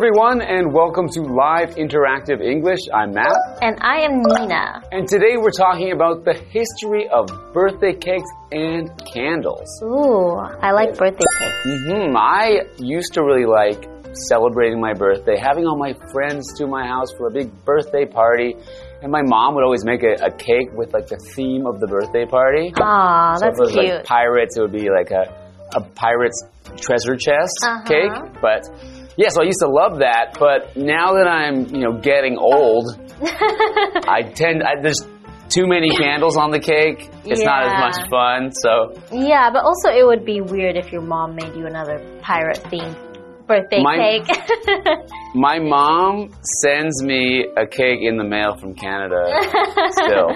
everyone, and welcome to Live Interactive English. I'm Matt. And I am Nina. And today we're talking about the history of birthday cakes and candles. Ooh, I like birthday cakes. Mm -hmm. I used to really like celebrating my birthday, having all my friends to my house for a big birthday party. And my mom would always make a, a cake with like the theme of the birthday party. Aw, So if it was cute. like pirates, it would be like a, a pirate's treasure chest Uh-huh. cake. But yeah, so I used to love that. But now that I'm, you know, getting old, I tend, I, there's too many candles on the cake. It's not as much fun. So yeah, but also it would be weird if your mom made you another pirate themed birthday My- cake. my mom sends me a cake in the mail from Canada still.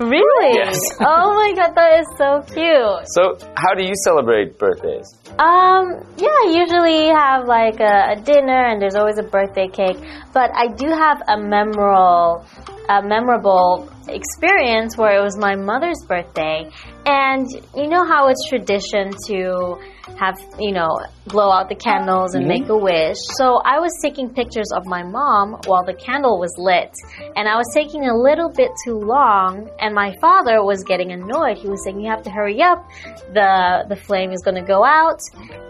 Really? Yes. oh my god, that is so cute. So how do you celebrate birthdays? Um, yeah, I usually have like a, a dinner and there's always a birthday cake, but I do have a memorable, a memorable experience where it was my mother's birthday, and you know how it's tradition to have, you know, blow out the candles and make mm-hmm. a wish. So I was taking pictures of my mom while the candle was lit, and I was taking a little bit too long, and my father was getting annoyed. He was saying, "You have to hurry up. The the flame is going to go out."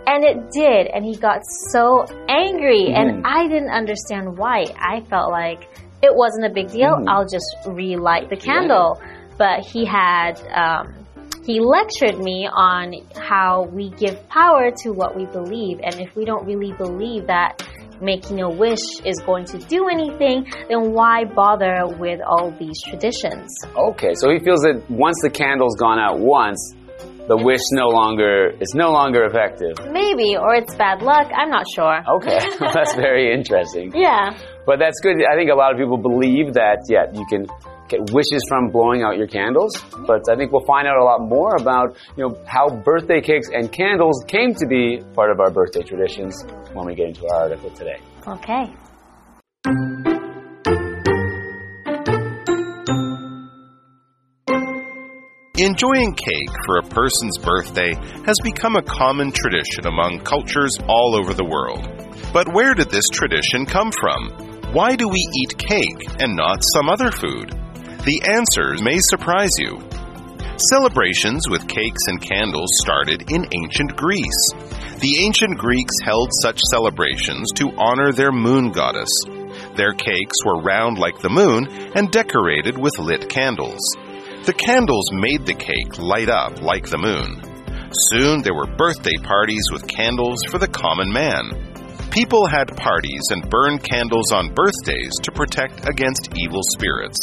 And it did, and he got so angry, mm-hmm. and I didn't understand why. I felt like it wasn't a big deal. Mm-hmm. I'll just relight the candle. But he had um, he lectured me on how we give power to what we believe, and if we don't really believe that making a wish is going to do anything, then why bother with all these traditions? Okay, so he feels that once the candle's gone out once, the wish no longer is no longer effective. Maybe, or it's bad luck. I'm not sure. Okay, that's very interesting. Yeah. But that's good. I think a lot of people believe that, yeah, you can get wishes from blowing out your candles. But I think we'll find out a lot more about, you know, how birthday cakes and candles came to be part of our birthday traditions when we get into our article today. Okay. Enjoying cake for a person's birthday has become a common tradition among cultures all over the world. But where did this tradition come from? Why do we eat cake and not some other food? The answers may surprise you. Celebrations with cakes and candles started in ancient Greece. The ancient Greeks held such celebrations to honor their moon goddess. Their cakes were round like the moon and decorated with lit candles. The candles made the cake light up like the moon. Soon there were birthday parties with candles for the common man. People had parties and burned candles on birthdays to protect against evil spirits.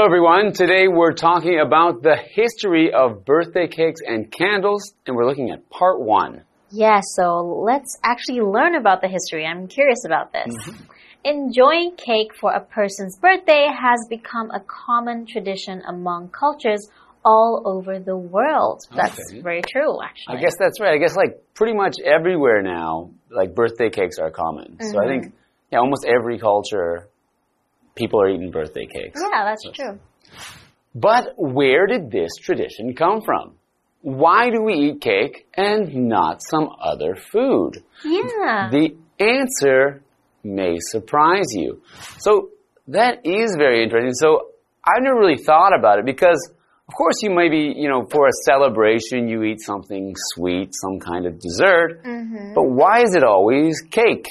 Hello, everyone. Today we're talking about the history of birthday cakes and candles, and we're looking at part one. Yeah, so let's actually learn about the history. I'm curious about this. Mm-hmm. Enjoying cake for a person's birthday has become a common tradition among cultures all over the world. That's Okay. very true, actually. I guess that's right. I guess like pretty much everywhere now, like birthday cakes are common. So I mm-hmm. think, yeah, almost every culture, people are eating birthday cakes. Yeah, that's true. But where did this tradition come from? Why do we eat cake and not some other food? Yeah. The answer may surprise you. So that is very interesting. So I've never really thought about it because, of course, you maybe, you know, for a celebration, you eat something sweet, some kind of dessert. Mm-hmm. But why is it always cake?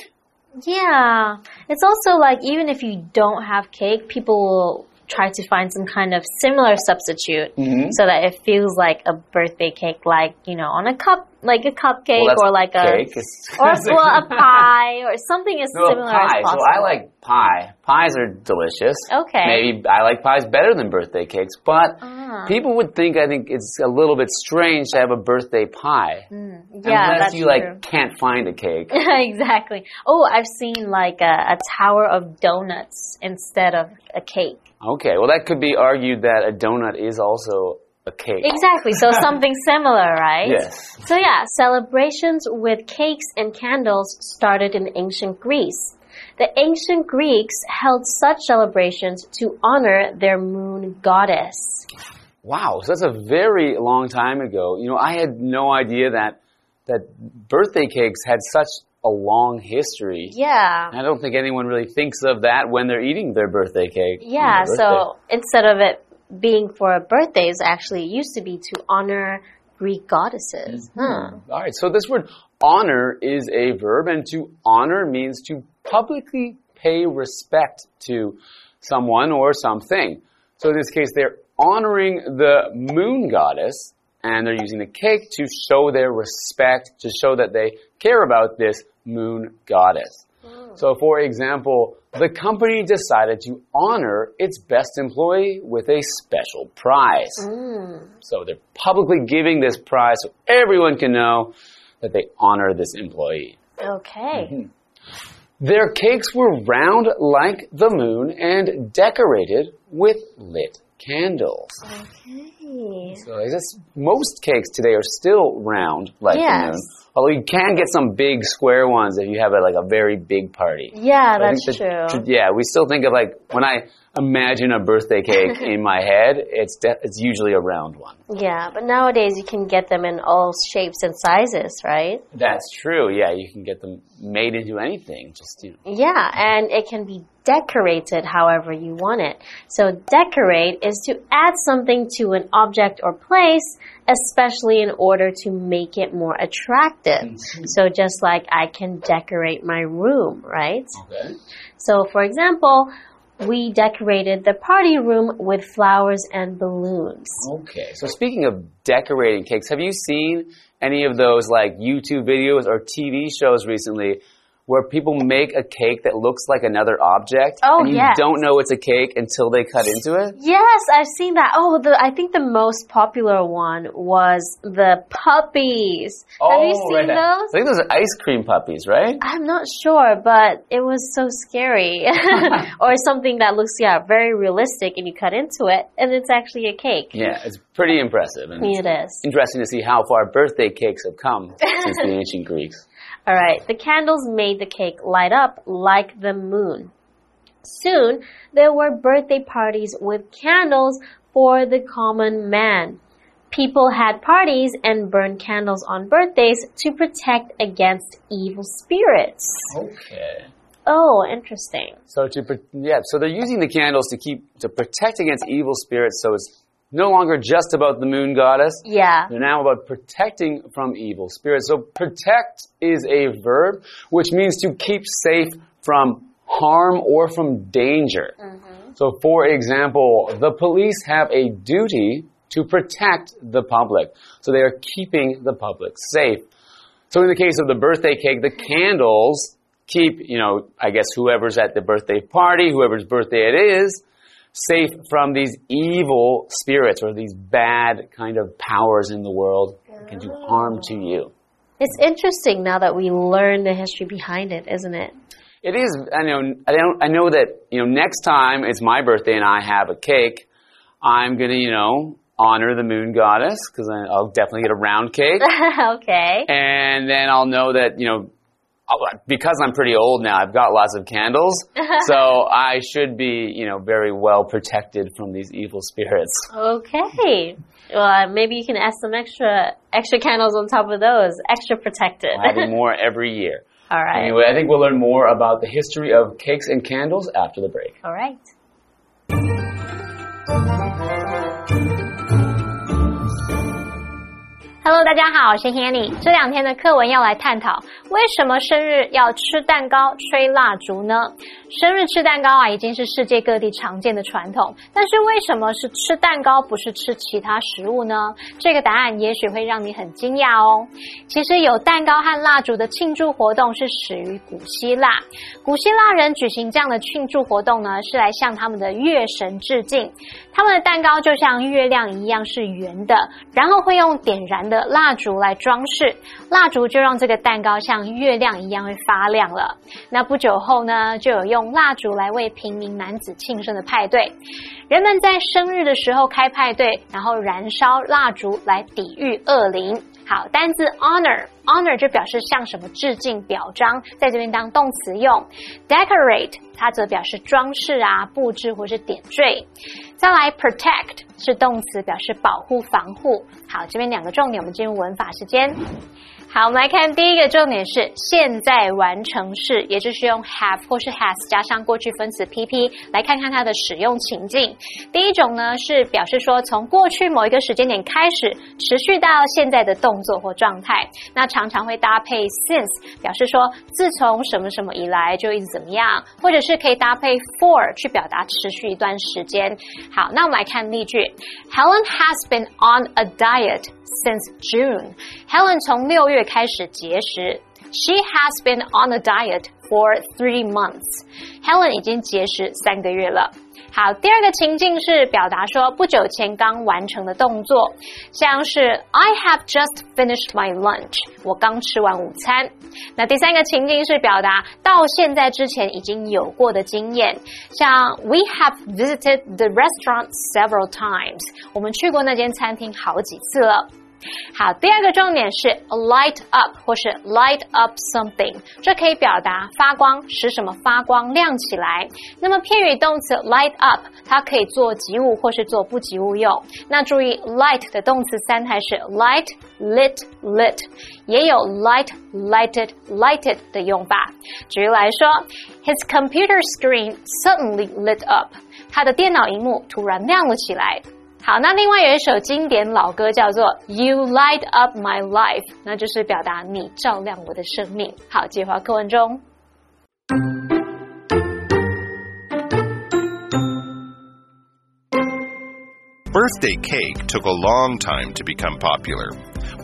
Yeah. It's also like even if you don't have cake, people will try to find some kind of similar substitute Mm-hmm. so that it feels like a birthday cake, like, you know, on a cup, like a cupcake Well, or like a. Or well, a pie or something as No, similar pie. as possible. So I like pie. Pies are delicious. Okay. Maybe I like pies better than birthday cakes, but Ah. people would think I think it's a little bit strange to have a birthday pie. Yeah, Unless you true. like can't find a cake. exactly. Oh, I've seen like a, a tower of donuts instead of a cake. Okay, well that could be argued that a donut is also a cake. Exactly. So something similar, right? Yes. So yeah, celebrations with cakes and candles started in ancient Greece. The ancient Greeks held such celebrations to honor their moon goddess. Wow, so that's a very long time ago. You know, I had no idea that that birthday cakes had such a long history. Yeah. I don't think anyone really thinks of that when they're eating their birthday cake. Yeah, Their so instead of it being for birthdays, actually it used to be to honor Greek goddesses. Mm-hmm. Huh. All right, so this word honor is a verb, and to honor means to publicly pay respect to someone or something. So in this case, they're honoring the moon goddess, and they're using the cake to show their respect, to show that they care about this moon goddess. So, for example, the company decided to honor its best employee with a special prize. Mm. So, they're publicly giving this prize so everyone can know that they honor this employee. Okay. Mm-hmm. Their cakes were round like the moon and decorated with lit candles. Okay. So I guess most cakes today are still round like the Yes. moon. Although you can get some big square ones if you have a, like a very big party. Yeah, But that's that- true. Yeah, we still think of like when I imagine a birthday cake in my head, it's de- it's usually a round one. Yeah, but nowadays you can get them in all shapes and sizes, right? That's true. Yeah, you can get them made into anything. Just you know. Yeah, and it can be decorated however you want it. So decorate is to add something to an object or place, especially in order to make it more attractive. Mm-hmm. So just like I can decorate my room, right? Okay. So for example, we decorated the party room with flowers and balloons. Okay. So speaking of decorating cakes, have you seen any of those like YouTube videos or TV shows recently where people make a cake that looks like another object Oh, and you yes. don't know it's a cake until they cut into it? Yes, I've seen that. Oh, the I think the most popular one was the puppies. Have you oh, seen right. I think those are ice cream puppies, right? I'm not sure, but it was so scary. or something that looks yeah, very realistic and you cut into it and it's actually a cake. Yeah, it's pretty impressive. And It it's interesting to see how far birthday cakes have come since the ancient Greeks. All right, the candles made the cake light up like the moon. Soon, there were birthday parties with candles for the common man. People had parties and burned candles on birthdays to protect against evil spirits. Okay. Oh, interesting. So to yeah, so they're using the candles to keep to protect against evil spirits. So it's no longer just about the moon goddess. Yeah. They're now about protecting from evil spirits. So protect is a verb which means to keep safe from harm or from danger. Mm-hmm. So for example, the police have a duty to protect the public. So they are keeping the public safe. So in the case of the birthday cake, the candles keep, you know, I guess whoever's at the birthday party, whoever's birthday it is, safe from these evil spirits or these bad kind of powers in the world that can do harm to you. It's interesting now that we learn the history behind it, isn't it? It is. I know. I don't. I know that. You know, next time it's my birthday and I have a cake, I'm gonna, you know, honor the moon goddess because I'll definitely get a round cake, okay. and then I'll know that you know. Because I'm pretty old now, I've got lots of candles, so I should be, you know, very well protected from these evil spirits. Okay. Well, uh, maybe you can add some extra extra candles on top of those, extra protected. Having more every year. All right. Anyway, I think we'll learn more about the history of cakes and candles after the break. All right. Hello，大家好，我是 Hanny。这两天的课文要来探讨为什么生日要吃蛋糕、吹蜡烛呢？生日吃蛋糕啊，已经是世界各地常见的传统，但是为什么是吃蛋糕，不是吃其他食物呢？这个答案也许会让你很惊讶哦。其实有蛋糕和蜡烛的庆祝活动是始于古希腊，古希腊人举行这样的庆祝活动呢，是来向他们的月神致敬。他们的蛋糕就像月亮一样是圆的，然后会用点燃的蜡烛来装饰，蜡烛就让这个蛋糕像月亮一样会发亮了。那不久后呢，就有用蜡烛来为平民男子庆生的派对。人们在生日的时候开派对，然后燃烧蜡烛来抵御恶灵。好，单字 honor，honor 就表示向什么致敬、表彰，在这边当动词用。decorate 它则表示装饰啊、布置或是点缀。再来 protect 是动词，表示保护、防护。好，这边两个重点，我们进入文法时间。好，我们来看第一个重点是现在完成式，也就是用 have 或是 has 加上过去分词 pp，来看看它的使用情境。第一种呢是表示说从过去某一个时间点开始，持续到现在的动作或状态。那常常会搭配 since，表示说自从什么什么以来就一直怎么样，或者是可以搭配 for 去表达持续一段时间。好，那我们来看例句：Helen has been on a diet since June. Helen 从六月开始节食。She has been on a diet for three months. Helen 已经节食三个月了。好，第二个情境是表达说不久前刚完成的动作，像是 I have just finished my lunch，我刚吃完午餐。那第三个情境是表达到现在之前已经有过的经验，像 We have visited the restaurant several times，我们去过那间餐厅好几次了。 好，第二个重点是 light up 或是 light up something，这可以表达发光，使什么发光亮起来。那么片语动词 light up，它可以做及物或是做不及物用。那注意 light 的动词三态是 light lit lit，也有 light lighted lighted 的用法。举例来说，His computer screen suddenly lit up，他的电脑荧幕突然亮了起来。好，那另外有一首经典老歌叫做《You Light Up My Life》，那就是表达你照亮我的生命。好，接话课文中。Birthday cake took a long time to become popular.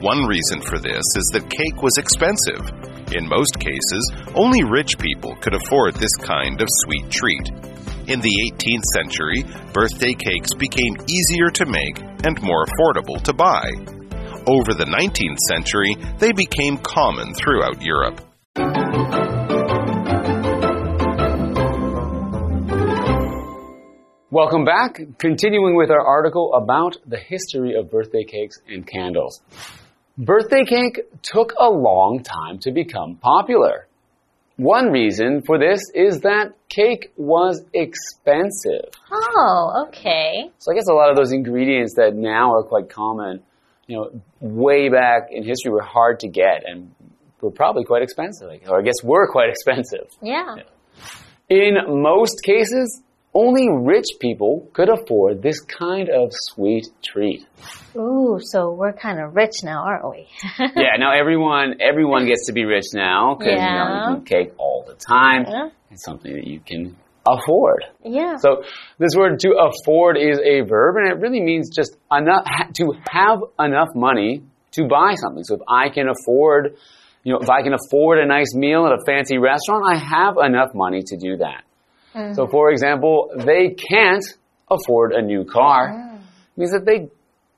One reason for this is that cake was expensive. In most cases, only rich people could afford this kind of sweet treat. In the 18th century, birthday cakes became easier to make and more affordable to buy. Over the 19th century, they became common throughout Europe. Welcome back. Continuing with our article about the history of birthday cakes and candles. Birthday cake took a long time to become popular. One reason for this is that cake was expensive. Oh, okay. So I guess a lot of those ingredients that now are quite common, you know, way back in history were hard to get and were probably quite expensive. Or I guess were quite expensive. Yeah. In most cases, only rich people could afford this kind of sweet treat. Ooh, so we're kind of rich now, aren't we? yeah, now everyone everyone gets to be rich now because Yeah. you know you can cake all the time. Yeah. It's something that you can afford. yeah. So this word to afford is a verb, and it really means just enough ha- to have enough money to buy something. So if I can afford, you know, if I can afford a nice meal at a fancy restaurant, I have enough money to do that. So for example, they can't afford a new car. Means that they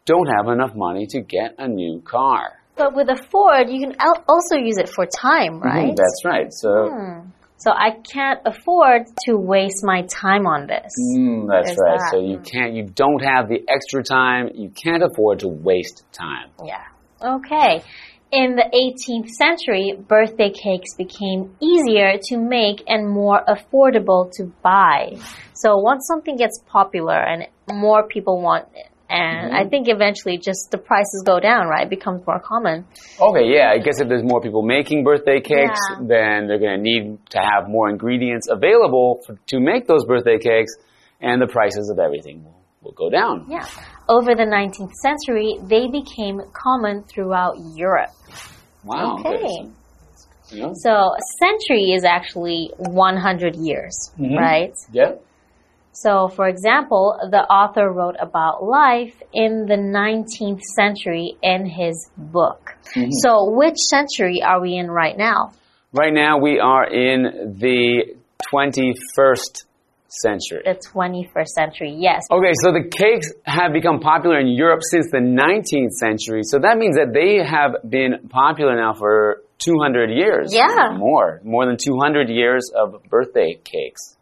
don't have enough money to get a new car. But with afford, you can also use it for time, right? Mhm, That's right. So So I can't afford to waste my time on this. mm, that's There's right. that. So you can't, you don't have the extra time. You can't afford to waste time. Yeah. Okay. In the 18th century, birthday cakes became easier to make and more affordable to buy. So once something gets popular and more people want it, and I mm-hmm. think eventually just the prices go down, right? It becomes more common. Okay, yeah. I guess if there's more people making birthday cakes, Yeah. then they're going to need to have more ingredients available for, to make those birthday cakes, and the prices of everything will, will go down. Yeah. Over the 19th century, they became common throughout Europe. Wow. Okay. So, So a century is actually 100 years, Mhm. right? yeah. So, for example, the author wrote about life in the 19th century in his book. So, which century are we in right now? Right now we are in the 21st century. The 21st century, yes. Okay, so the cakes have become popular in Europe since the 19th century. So that means that they have been popular now for 200 years. Yeah. More. More than 200 years of birthday cakes.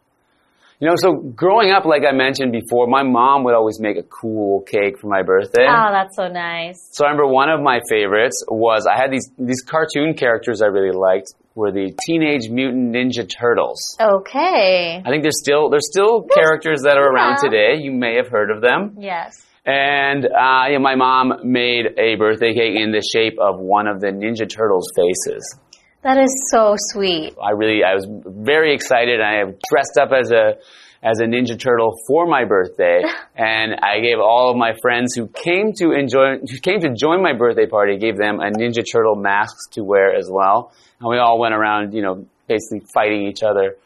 You know, so growing up, like I mentioned before, my mom would always make a cool cake for my birthday. Oh, that's so nice. So I remember one of my favorites was I had these these cartoon characters I really liked were the Teenage Mutant Ninja Turtles. Okay. I think there's still there's still characters that are around Yeah. today. You may have heard of them. Yes. And uh, know, my mom made a birthday cake in the shape of one of the Ninja Turtles' faces. That is so sweet. I really, I was very excited. I dressed up as a as a Ninja Turtle for my birthday, and I gave all of my friends who came to enjoy, who came to join my birthday party, gave them a Ninja Turtle masks to wear as well, and we all went around, you know, basically fighting each other,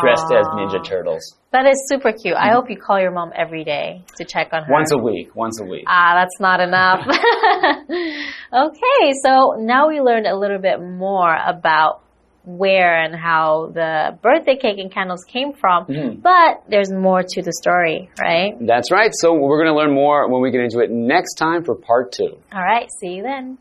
dressed as Ninja Turtles. That is super cute. I hope you call your mom every day to check on her. Once a week, once a week. Ah, that's not enough. okay, so now we learned a little bit more about where and how the birthday cake and candles came from, Mm-hmm. but there's more to the story, right? That's right. So we're going to learn more when we get into it next time for part two. All right, see you then.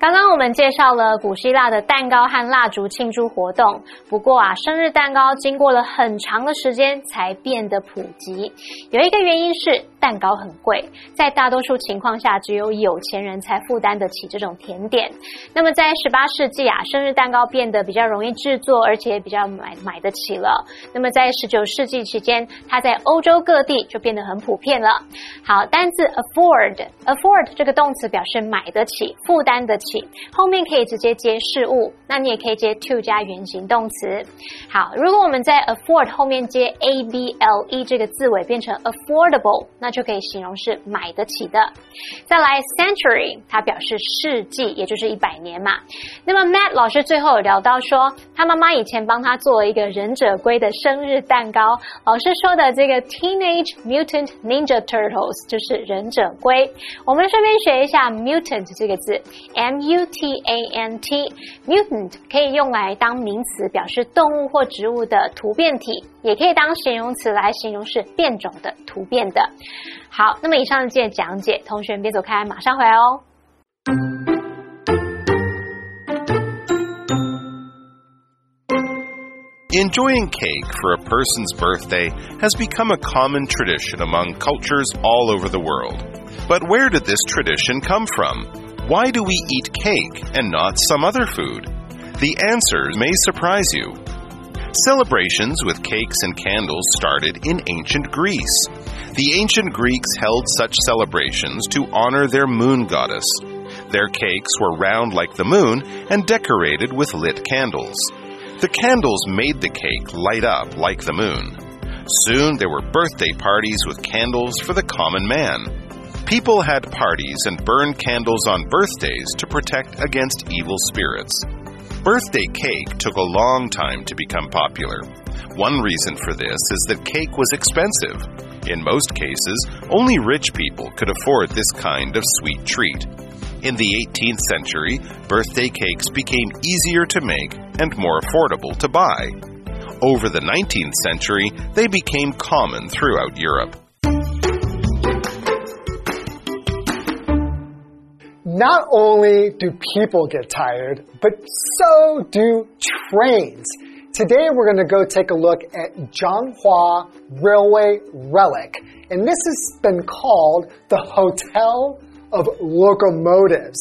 刚刚我们介绍了古希腊的蛋糕和蜡烛庆祝活动，不过啊，生日蛋糕经过了很长的时间才变得普及。有一个原因是 蛋糕很贵，在大多数情况下，只有有钱人才负担得起这种甜点。那么在十八世纪啊，生日蛋糕变得比较容易制作，而且比较买买得起了。那么在十九世纪期间，它在欧洲各地就变得很普遍了。好，单字 afford，afford 这个动词表示买得起、负担得起，后面可以直接接事物，那你也可以接 to 加原形动词。好，如果我们在 afford 后面接 a b l e 这个字尾变成 affordable，那就可以形容是买得起的。再来 century，它表示世纪，也就是一百年嘛。那么 Matt 老师最后有聊到说，他妈妈以前帮他做了一个忍者龟的生日蛋糕。老师说的这个 Teenage Mutant Ninja Turtles 就是忍者龟。我们顺便学一下 mutant 这个字，M U T A N T，mutant 可以用来当名词，表示动物或植物的突变体，也可以当形容词来形容是变种的、突变的。好，那么以上这些讲解，同学们别走开，马上回来哦。 Enjoying cake for a person's birthday has become a common tradition among cultures all over the world. But where did this tradition come from? Why do we eat cake and not some other food? The answers may surprise you. Celebrations with cakes and candles started in ancient Greece. The ancient Greeks held such celebrations to honor their moon goddess. Their cakes were round like the moon and decorated with lit candles. The candles made the cake light up like the moon. Soon there were birthday parties with candles for the common man. People had parties and burned candles on birthdays to protect against evil spirits. Birthday cake took a long time to become popular. One reason for this is that cake was expensive. In most cases, only rich people could afford this kind of sweet treat. In the 18th century, birthday cakes became easier to make and more affordable to buy. Over the 19th century, they became common throughout Europe. Not only do people get tired, but so do trains. Today we're going to go take a look at Zhanghua Railway Relic. And this has been called the Hotel of Locomotives.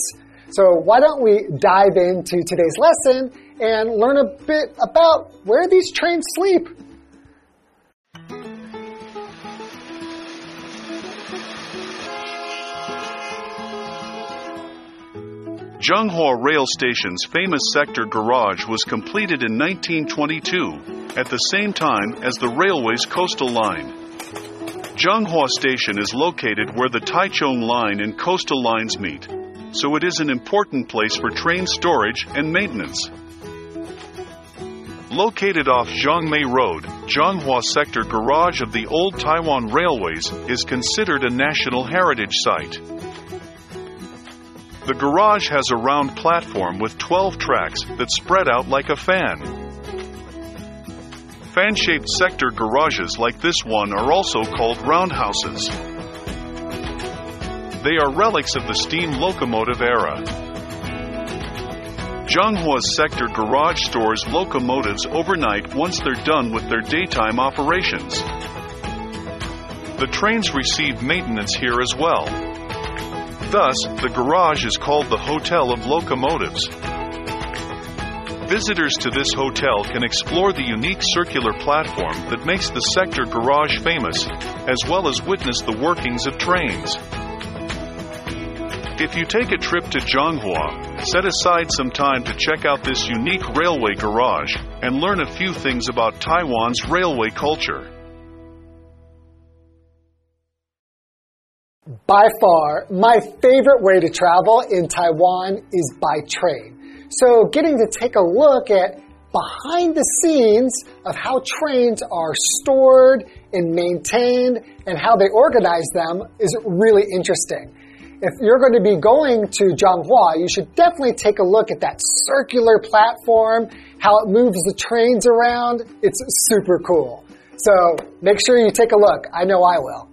So why don't we dive into today's lesson and learn a bit about where these trains sleep? Zhanghua Rail Station's famous sector garage was completed in 1922, at the same time as the railway's coastal line. Zhanghua Station is located where the Taichung Line and coastal lines meet, so it is an important place for train storage and maintenance. Located off Zhangmei Road, Zhanghua Sector Garage of the Old Taiwan Railways is considered a national heritage site. The garage has a round platform with 12 tracks that spread out like a fan. Fan shaped sector garages like this one are also called roundhouses. They are relics of the steam locomotive era. Zhanghua's sector garage stores locomotives overnight once they're done with their daytime operations. The trains receive maintenance here as well. Thus, the garage is called the Hotel of Locomotives. Visitors to this hotel can explore the unique circular platform that makes the sector garage famous, as well as witness the workings of trains. If you take a trip to Zhanghua, set aside some time to check out this unique railway garage and learn a few things about Taiwan's railway culture. By far, my favorite way to travel in Taiwan is by train. So, getting to take a look at behind the scenes of how trains are stored and maintained and how they organize them is really interesting. If you're going to be going to Zhanghua, you should definitely take a look at that circular platform, how it moves the trains around. It's super cool. So make sure you take a look. I know I will.